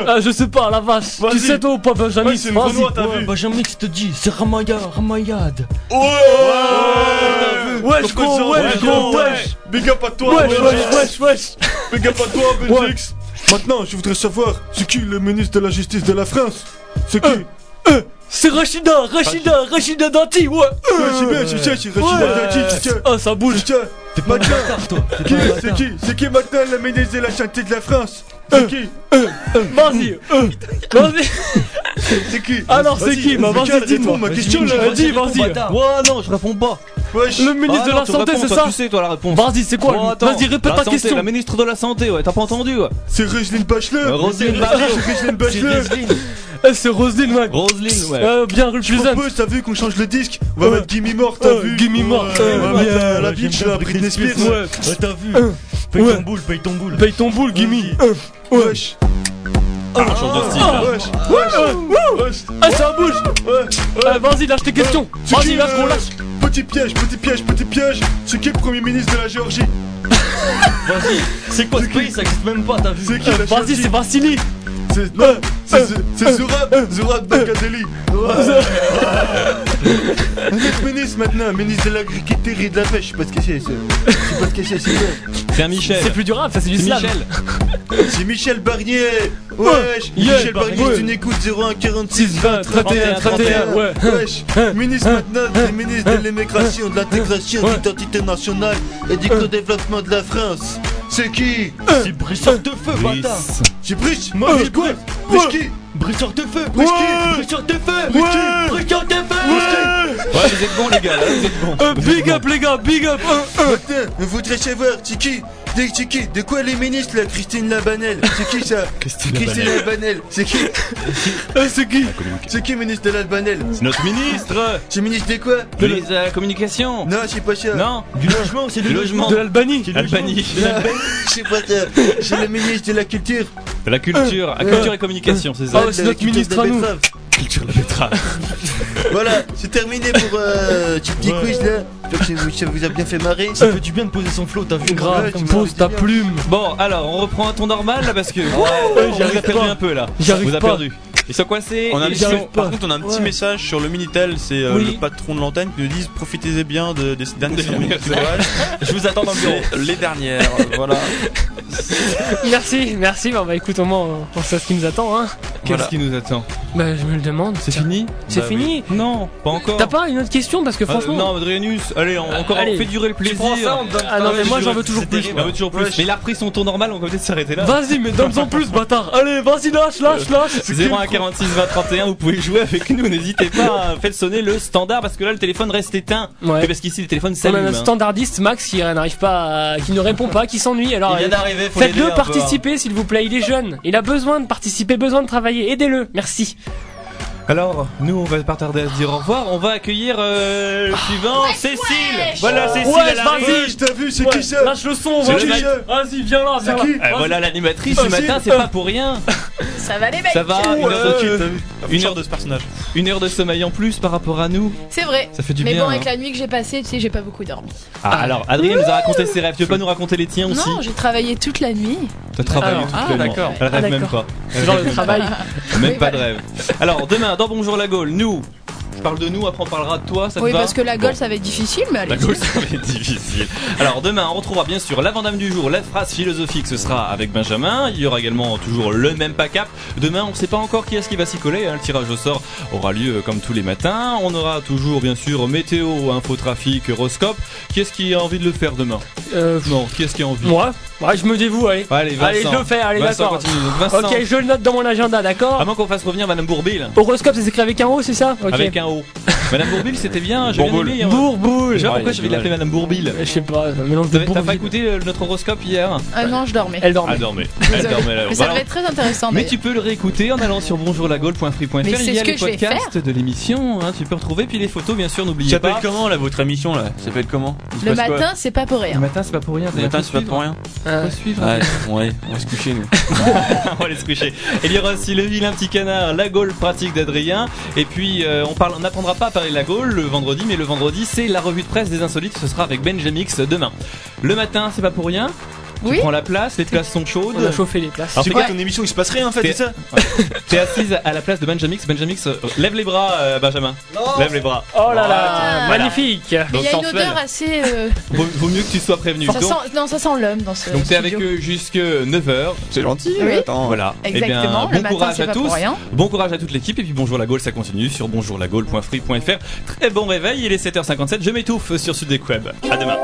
Ah, je sais pas, la vache. Vas-y. Tu sais toi ou pas, Benjamin Ouais, c'est une Vas-y. Renoir, t'as Ouais, vu Benjamin qui te dit, c'est Ramaya, Ramayad. Ouais Wesh, Donc, gros, wesh, gros, ouais. wesh. Big up à toi, Wesh, wesh, wesh, wesh. Big up à toi, Belgique. Maintenant, je voudrais savoir, c'est qui le ministre de la Justice de la France? C'est qui? C'est Rachida, Rachida, Rachida Dati, ouais. Ah, ça bouge. C'est ça. Maintenant, qui C'est qui C'est qui maintenant le ministre de la Santé de la France? C'est qui? Vas-y, euh, vas-y. C'est qui? Alors, c'est Vas-y, qui? Bah, vas-y, dis-moi. ma question là. Vas-y, vas-y. Ouais, non, je réponds pas. Le ministre Ah de la Santé, c'est toi, ça Tu sais, toi, la réponse. Vas-y, c'est quoi? Vas-y, répète La ta question. La ministre de la Santé, ouais, t'as pas entendu, ouais. C'est Roselyne Bachelot Euh, C'est. Roselyne Bachelot Eh, c'est Roselyne, mec. Roselyne, ouais. Euh, bien Je représente. propose, t'as vu qu'on change le disque On va mettre Gimme More, t'as Euh, vu Gimme More, Ouais, euh, On euh, la ouais, bitch Britney Spears Ouais. Ouais, t'as vu Euh. Paye Ouais. ton boule, paye ton boule Paye ton boule, Gimme. Wesh Ah, change de style. Ah. Wesh Wesh Wesh Ah, ça bouge. Ouais Euh, Vas-y, lâche tes questions. Vas-y, lâche qu'on euh, lâche. Petit piège, petit piège, petit piège C'est qui le premier ministre de la Géorgie Vas-y, c'est quoi ce pays? Ça existe même pas, t'as vu C'est qui la Vas-y, c'est Vassili. C'est non, c'est c'est Zourab, Zourab Bakadeli. Un autre ministre maintenant, ministre de l'agriculture et de la pêche, je sais pas ce que c'est. c'est- Je sais pas ce que c'est, c'est quoi C'est un Michel. C'est plus du rap, ça c'est du C'est slam. Michel. C'est Michel Barnier. Wesh, Yeah, Michel Barnier, c'est une écoute 01 46 20 31, 31, ouais. Wesh, ministre maintenant des ministres de l'immigration, de l'intégration, de l'identité nationale et du co-développement de la France. C'est qui C'est Brissard de feu, bâtard. C'est Brice. Moi, Brice quoi Brice qui Brissard de feu Brice qui Brissard de feu Brice qui Brissard de feu. Ouais, vous êtes bons, les gars, là, vous êtes bons. Euh, big up, les gars, big up. On voudrait savoir, c'est qui de, c'est qui? De quoi les ministres là? Christine Labanel C'est qui ça? Christine Christine Labanel. C'est qui? Euh, c'est qui? C'est qui ministre de Labanel? C'est notre ministre C'est ministre de quoi? De la communication. Non, c'est pas ça. Non, Du logement, c'est du logement. De l'Albanie. Albanie. Non, c'est pas ça. C'est le ministre de la culture. De la culture. La culture et communication, c'est ça. Ah c'est la notre ministre de à nous. Culture la betterave. Voilà, c'est terminé pour euh, ce petit quiz là. J'espère que ça vous- a bien fait marrer. Ça fait du bien de poser son flow, t'as vu Grave, Ouais, tu ta plume. Bon, alors, on reprend un ton normal là parce que. a perdu pas. un peu là. J'y On arrive vous a pas. perdu. Ils sont coincés. On a un ils petit- par contre, on a un petit Ouais. message sur le Minitel, c'est euh, Oui. le patron de l'antenne qui nous dit profitez bien de, des dernières d'orage. Je vous attends dans le bureau. Les dernières, voilà. Merci, merci. Bah, bah écoute, au moins, on sait ce qui nous attend, hein. Qu'est-ce Voilà. qui nous attend Bah, je me le demande. C'est fini C'est Bah fini Non, pas encore. T'as pas une autre question Parce que Ah, franchement. non, Adrianus, allez, on, encore Allez. on fait durer le Tu plaisir. prends ça, on te donne Ah non, mais moi je- j'en veux toujours plus. On veut toujours plus. Mais il a repris son tour normal, on va peut-être s'arrêter là. Vas-y, mais donne-en plus, bâtard. Allez, vas-y, lâche, lâche, lâche. 01 46 20 31, vous pouvez jouer avec nous, n'hésitez pas à faire sonner le standard parce que là le téléphone reste éteint. Ouais. Parce qu'ici le téléphone On a s'allume. un hein. standardiste Max qui n'arrive pas, à- qui ne répond pas, qui s'ennuie. Alors faites-le peu, participer, s'il vous plaît. Il est jeune, il a besoin de participer, besoin de travailler. Aidez-le, merci. Alors, nous on va pas tarder à se dire au revoir, on va accueillir euh, le suivant, Cécile. Voilà Cécile, Ouais, vas-y. Je t'ai vu, c'est Ouais, qui ça Lâche le son, C'est vas-y. viens là, viens là. qui Euh, voilà l'animatrice du Vas-y. matin, c'est pas pour rien. Ça va les mecs Ça va, une heure de Ouais. vu Une heure de ce personnage. Une heure de sommeil en plus par rapport à nous. C'est vrai. Ça fait du Mais bien. bon, avec hein. la nuit que j'ai passée, tu sais, j'ai pas beaucoup dormi. Ah, alors, Adrien nous a raconté ses rêves. Tu veux pas nous raconter les tiens aussi Non, j'ai travaillé toute la nuit. T'as travaillé toute ah, la nuit. d'accord. Elle rêve Ah, même pas. C'est genre le travail. Même pas de rêve. Alors, demain, dans Bonjour la Gaule, nous, parle de nous, après on parlera de toi, ça te oui, va parce que la Bon. Gaule, ça va être difficile, mais allez. La Gaule, ça va être difficile. Alors, demain, on retrouvera bien sûr l'avant-dame du jour, la phrase philosophique, ce sera avec Benjamin. Il y aura également toujours le même pack up. Demain, on sait pas encore qui est-ce qui va s'y coller. hein. Le tirage au sort aura lieu euh, comme tous les matins. On aura toujours, bien sûr, météo, info, trafic, horoscope. Qui est-ce qui a envie de le faire demain Euh, Non, qui est-ce qui a envie moi, ouais, je me dévoue, allez. Allez, Vincent. Allez, je le fais, allez, Vincent, d'accord. Ok, je le note dans mon agenda, d'accord à moins qu'on fasse revenir Madame Bourbil. Horoscope, c'est écrit avec un O, c'est ça Ok. Avec un Madame Bourbil, c'était bien, j'ai bien Bourboule. aimé. hein. Bourboule. Je sais pas pourquoi il j'avais est l'appeler Madame Bourbil. Je sais pas, un mélange de T'as t'as pas écouté euh, notre horoscope hier? Ah non, je dormais. Elle dormait. Elle dormait. Elle Désolée. dormait là. Mais ça Voilà. devait être très intéressant. Mais d'ailleurs. tu peux le réécouter en allant sur bonjourlagaulle.free.fr. Mais Il c'est y a que je vais podcasts de l'émission. hein, tu peux retrouver. Puis les photos, bien sûr, Ça n'oubliez s'appelle pas. comment là votre émission là? Ça s'appelle comment? Il se Le passe quoi matin, c'est pas pour Le rien. matin, c'est pas pour rien. Le matin c'est pas pour rien. Euh, Faut suivre. Ouais, ouais, on va se coucher nous. on va aller se coucher. Et il y aura aussi le vilain petit canard, la Gaule pratique d'Adrien. Et puis euh, on parle, on n'apprendra pas à parler de la Gaule le vendredi, mais le vendredi c'est la revue de presse des insolites. Ce sera avec Benjamix demain. Le matin, c'est pas pour rien. Tu Oui. prends la place, les places sont chaudes. On a chauffé les places. Alors, C'est quoi ton émission Il se passe rien en fait, T'es- c'est ça T'es assise à la place de Benjamix. Benjamix, euh, lève les bras, euh, Benjamin. Lève les bras. Oh là là, magnifique. Il y a une odeur assez. euh, Vaut, vaut mieux que tu sois prévenu. ça Donc, sent... Non, ça sent l'homme dans ce. donc t'es avec eux jusque 9h. C'est gentil. Oui. Attends. Voilà. Eh bien, Exactement. bon le matin, courage à pas tous. rien. Bon courage à toute l'équipe et puis bonjour la Gaule, ça continue sur bonjourlagaule.free.fr. Très bon réveil, il est 7h57, je m'étouffe sur Sudec Web. À demain.